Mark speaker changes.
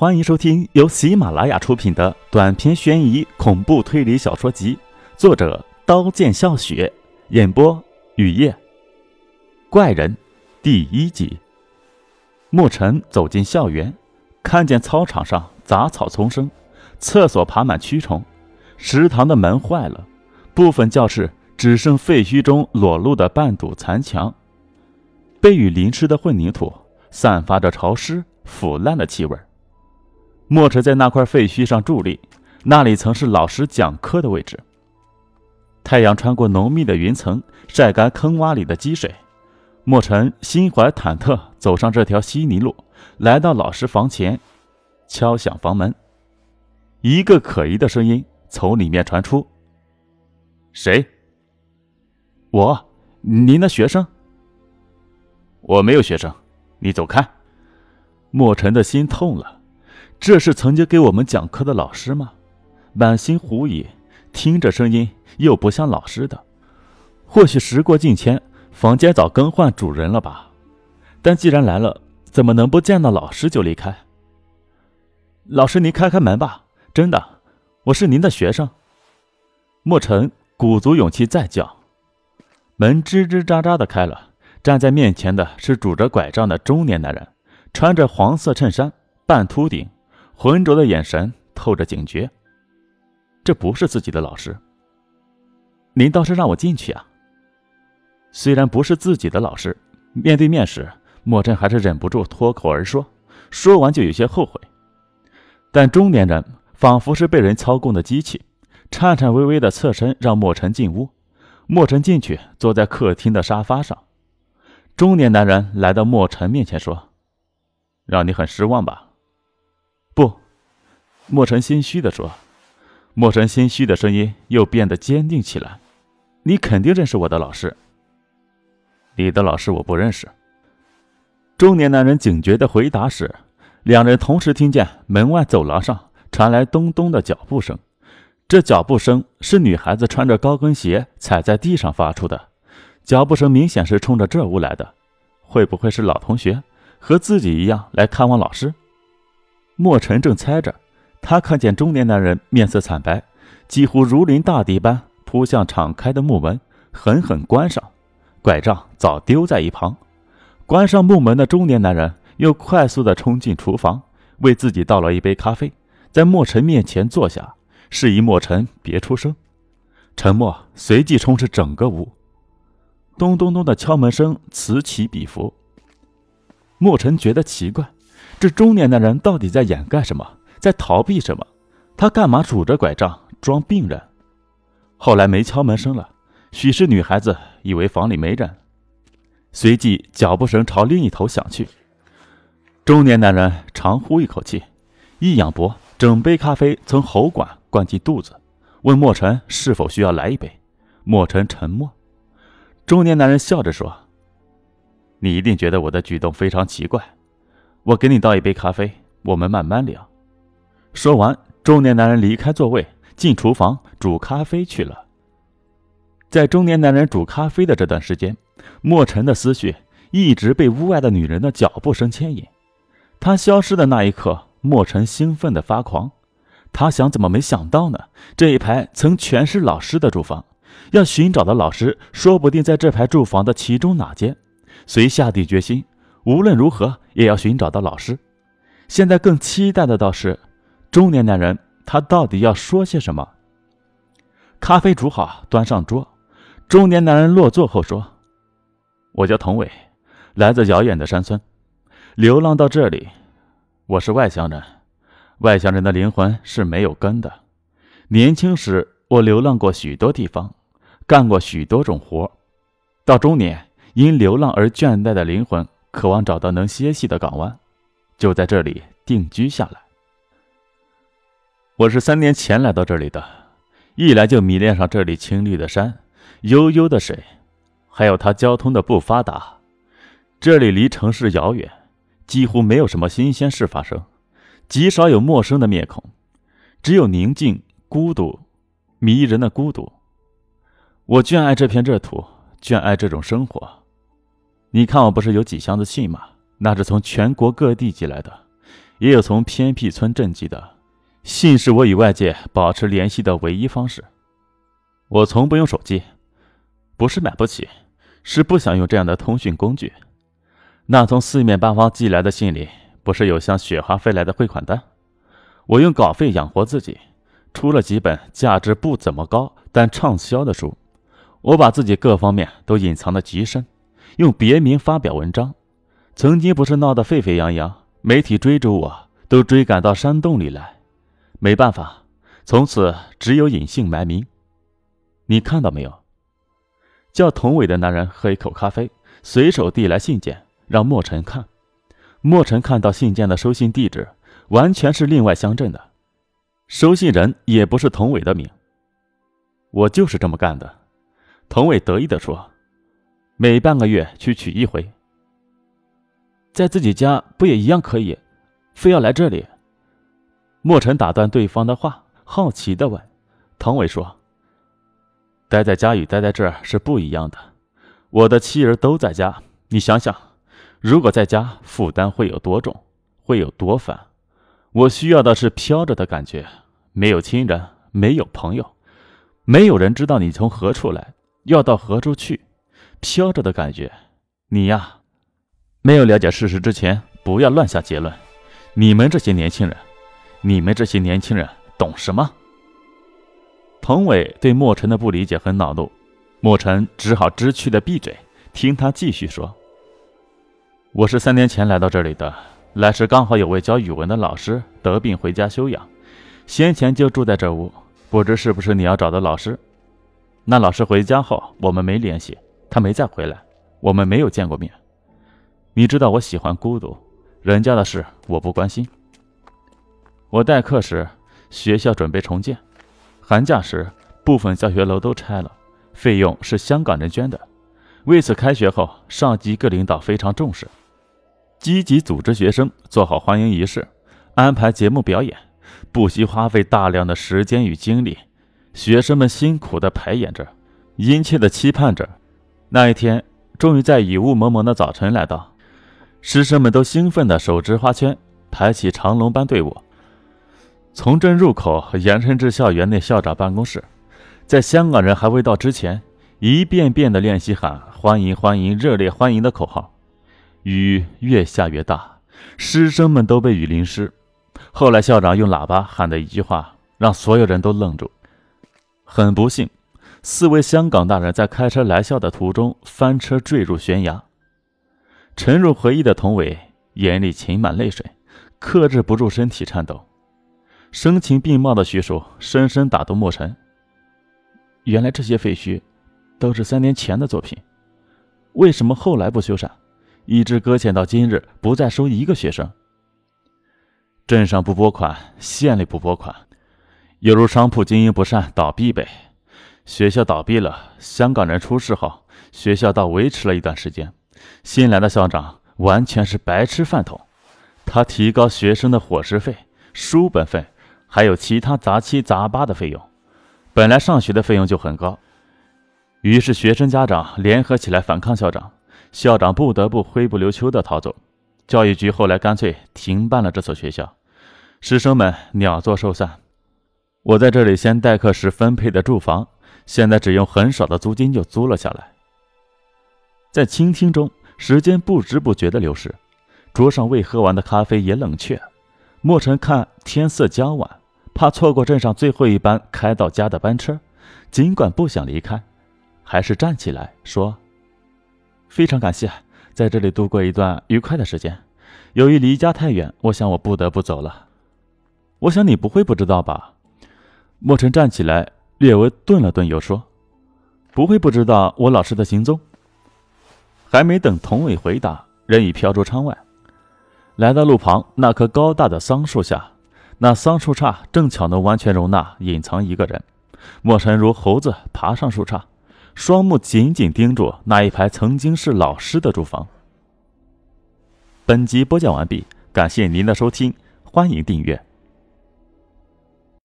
Speaker 1: 欢迎收听由喜马拉雅出品的短篇悬疑恐怖推理小说集，作者刀剑笑雪，演播雨夜。怪人第一集。莫尘走进校园，看见操场上杂草丛生，厕所爬满蛆虫，食堂的门坏了，部分教室只剩废墟中裸露的半堵残墙，被雨淋湿的混凝土散发着潮湿腐烂的气味。莫尘在那块废墟上伫立，那里曾是老师讲课的位置。太阳穿过浓密的云层，晒干坑洼里的积水。莫尘心怀忐忑，走上这条稀泥路，来到老师房前，敲响房门。一个可疑的声音从里面传出：“谁？我，您的学生。我没有学生，你走开。”莫尘的心痛了。这是曾经给我们讲课的老师吗？满心狐疑，听着声音又不像老师的。或许时过境迁，房间早更换主人了吧？但既然来了，怎么能不见到老师就离开？老师，您开开门吧！真的，我是您的学生。莫尘鼓足勇气再叫，门吱吱喳喳的开了。站在面前的是拄着拐杖的中年男人，穿着黄色衬衫，半秃顶。浑浊的眼神透着警觉，这不是自己的老师。您倒是让我进去啊！虽然不是自己的老师，面对面时，莫真还是忍不住脱口而说，说完就有些后悔。但中年人仿佛是被人操控的机器，颤颤巍巍的侧身让莫尘进屋。莫尘进去，坐在客厅的沙发上。中年男人来到莫尘面前说：“让你很失望吧？”不，莫尘心虚的说。莫尘心虚的声音又变得坚定起来：“你肯定认识我的老师。”“你的老师我不认识。”中年男人警觉的回答时，两人同时听见门外走廊上传来咚咚的脚步声。这脚步声是女孩子穿着高跟鞋踩在地上发出的。脚步声明显是冲着这屋来的。会不会是老同学和自己一样来看望老师？莫尘正猜着，他看见中年男人面色惨白，几乎如临大敌般扑向敞开的木门，狠狠关上，拐杖早丢在一旁。关上木门的中年男人又快速地冲进厨房，为自己倒了一杯咖啡，在莫尘面前坐下，示意莫尘别出声。沉默随即充斥整个屋，咚咚咚的敲门声此起彼伏。莫尘觉得奇怪。这中年男人到底在掩盖什么，在逃避什么？他干嘛拄着拐杖装病人？后来没敲门声了，许是女孩子以为房里没人。随即脚步声朝另一头响去。中年男人长呼一口气，一仰脖，整杯咖啡从喉管灌进肚子，问莫尘是否需要来一杯。莫尘沉默。中年男人笑着说：“你一定觉得我的举动非常奇怪。”我给你倒一杯咖啡，我们慢慢聊。说完，中年男人离开座位，进厨房煮咖啡去了。在中年男人煮咖啡的这段时间，莫尘的思绪一直被屋外的女人的脚步声牵引。他消失的那一刻，莫尘兴奋的发狂。他想，怎么没想到呢？这一排曾全是老师的住房，要寻找的老师说不定在这排住房的其中哪间。遂下定决心。无论如何也要寻找到老师。现在更期待的倒是，中年男人他到底要说些什么？咖啡煮好，端上桌。中年男人落座后说：“我叫童伟，来自遥远的山村，流浪到这里。我是外乡人，外乡人的灵魂是没有根的。年轻时我流浪过许多地方，干过许多种活。到中年，因流浪而倦怠的灵魂。”渴望找到能歇息的港湾，就在这里定居下来。我是三年前来到这里的，一来就迷恋上这里青绿的山、悠悠的水，还有它交通的不发达。这里离城市遥远，几乎没有什么新鲜事发生，极少有陌生的面孔，只有宁静、孤独、迷人的孤独。我眷爱这片热土，眷爱这种生活。你看，我不是有几箱子信吗？那是从全国各地寄来的，也有从偏僻村镇寄的。信是我与外界保持联系的唯一方式。我从不用手机，不是买不起，是不想用这样的通讯工具。那从四面八方寄来的信里，不是有像雪花飞来的汇款单？我用稿费养活自己，出了几本价值不怎么高但畅销的书。我把自己各方面都隐藏得极深，用别名发表文章。曾经不是闹得沸沸扬扬，媒体追逐我都追赶到山洞里来。没办法，从此只有隐姓埋名。你看到没有？叫童伟的男人喝一口咖啡，随手递来信件，让莫尘看。莫尘看到信件的收信地址，完全是另外乡镇的，收信人也不是童伟的名。我就是这么干的。童伟得意地说：“每半个月去取一回，在自己家不也一样可以？非要来这里？”莫尘打断对方的话，好奇的问：“唐伟说，待在家与待在这儿是不一样的。我的妻儿都在家，你想想，如果在家，负担会有多重，会有多烦？我需要的是飘着的感觉，没有亲人，没有朋友，没有人知道你从何处来，要到何处去，飘着的感觉。你呀，没有了解事实之前，不要乱下结论。你们这些年轻人。”你们这些年轻人懂什么？彭伟对莫尘的不理解很恼怒，莫尘只好知趣的闭嘴，听他继续说：“我是三年前来到这里的，来时刚好有位教语文的老师得病回家休养，先前就住在这屋，不知是不是你要找的老师？那老师回家后，我们没联系，他没再回来，我们没有见过面。你知道我喜欢孤独，人家的事我不关心。”我代课时，学校准备重建；寒假时，部分教学楼都拆了，费用是香港人捐的。为此，开学后，上级各领导非常重视，积极组织学生做好欢迎仪式，安排节目表演，不惜花费大量的时间与精力。学生们辛苦地排演着，殷切地期盼着那一天终于在雨雾蒙蒙的早晨来到。师生们都兴奋地手执花圈，排起长龙般队伍。从镇入口延伸至校园内校长办公室，在香港人还未到之前，一遍遍地练习喊“欢迎欢迎，热烈欢迎”的口号。雨越下越大，师生们都被雨淋湿。后来校长用喇叭喊的一句话，让所有人都愣住。很不幸，四位香港大人在开车来校的途中翻车坠入悬崖。沉入回忆的童伟眼里噙满泪水，克制不住身体颤抖。声情并茂的叙述深深打动莫尘。原来这些废墟都是三年前的作品，为什么后来不修缮，一直搁浅到今日，不再收一个学生？镇上不拨款，县里不拨款，犹如商铺经营不善倒闭呗。学校倒闭了，香港人出事后，学校倒维持了一段时间。新来的校长完全是白吃饭桶，他提高学生的伙食费、书本费。还有其他杂七杂八的费用，本来上学的费用就很高，于是学生家长联合起来反抗校长，校长不得不灰不溜秋的逃走。教育局后来干脆停办了这所学校，师生们鸟作兽散。我在这里先代课时分配的住房，现在只用很少的租金就租了下来。在倾听中，时间不知不觉的流逝，桌上未喝完的咖啡也冷却。莫尘看天色将晚。怕错过镇上最后一班开到家的班车，尽管不想离开，还是站起来说：“非常感谢在这里度过一段愉快的时间。由于离家太远，我想我不得不走了。我想你不会不知道吧？”莫尘站起来，略微顿了顿，又说：“不会不知道我老师的行踪。”还没等童伟回答，人已飘出窗外，来到路旁那棵高大的桑树下。那桑树杈正巧能完全容纳隐藏一个人。莫尘如猴子爬上树杈，双目紧紧盯住那一排曾经是老师的住房。本集播讲完毕，感谢您的收听，欢迎订阅。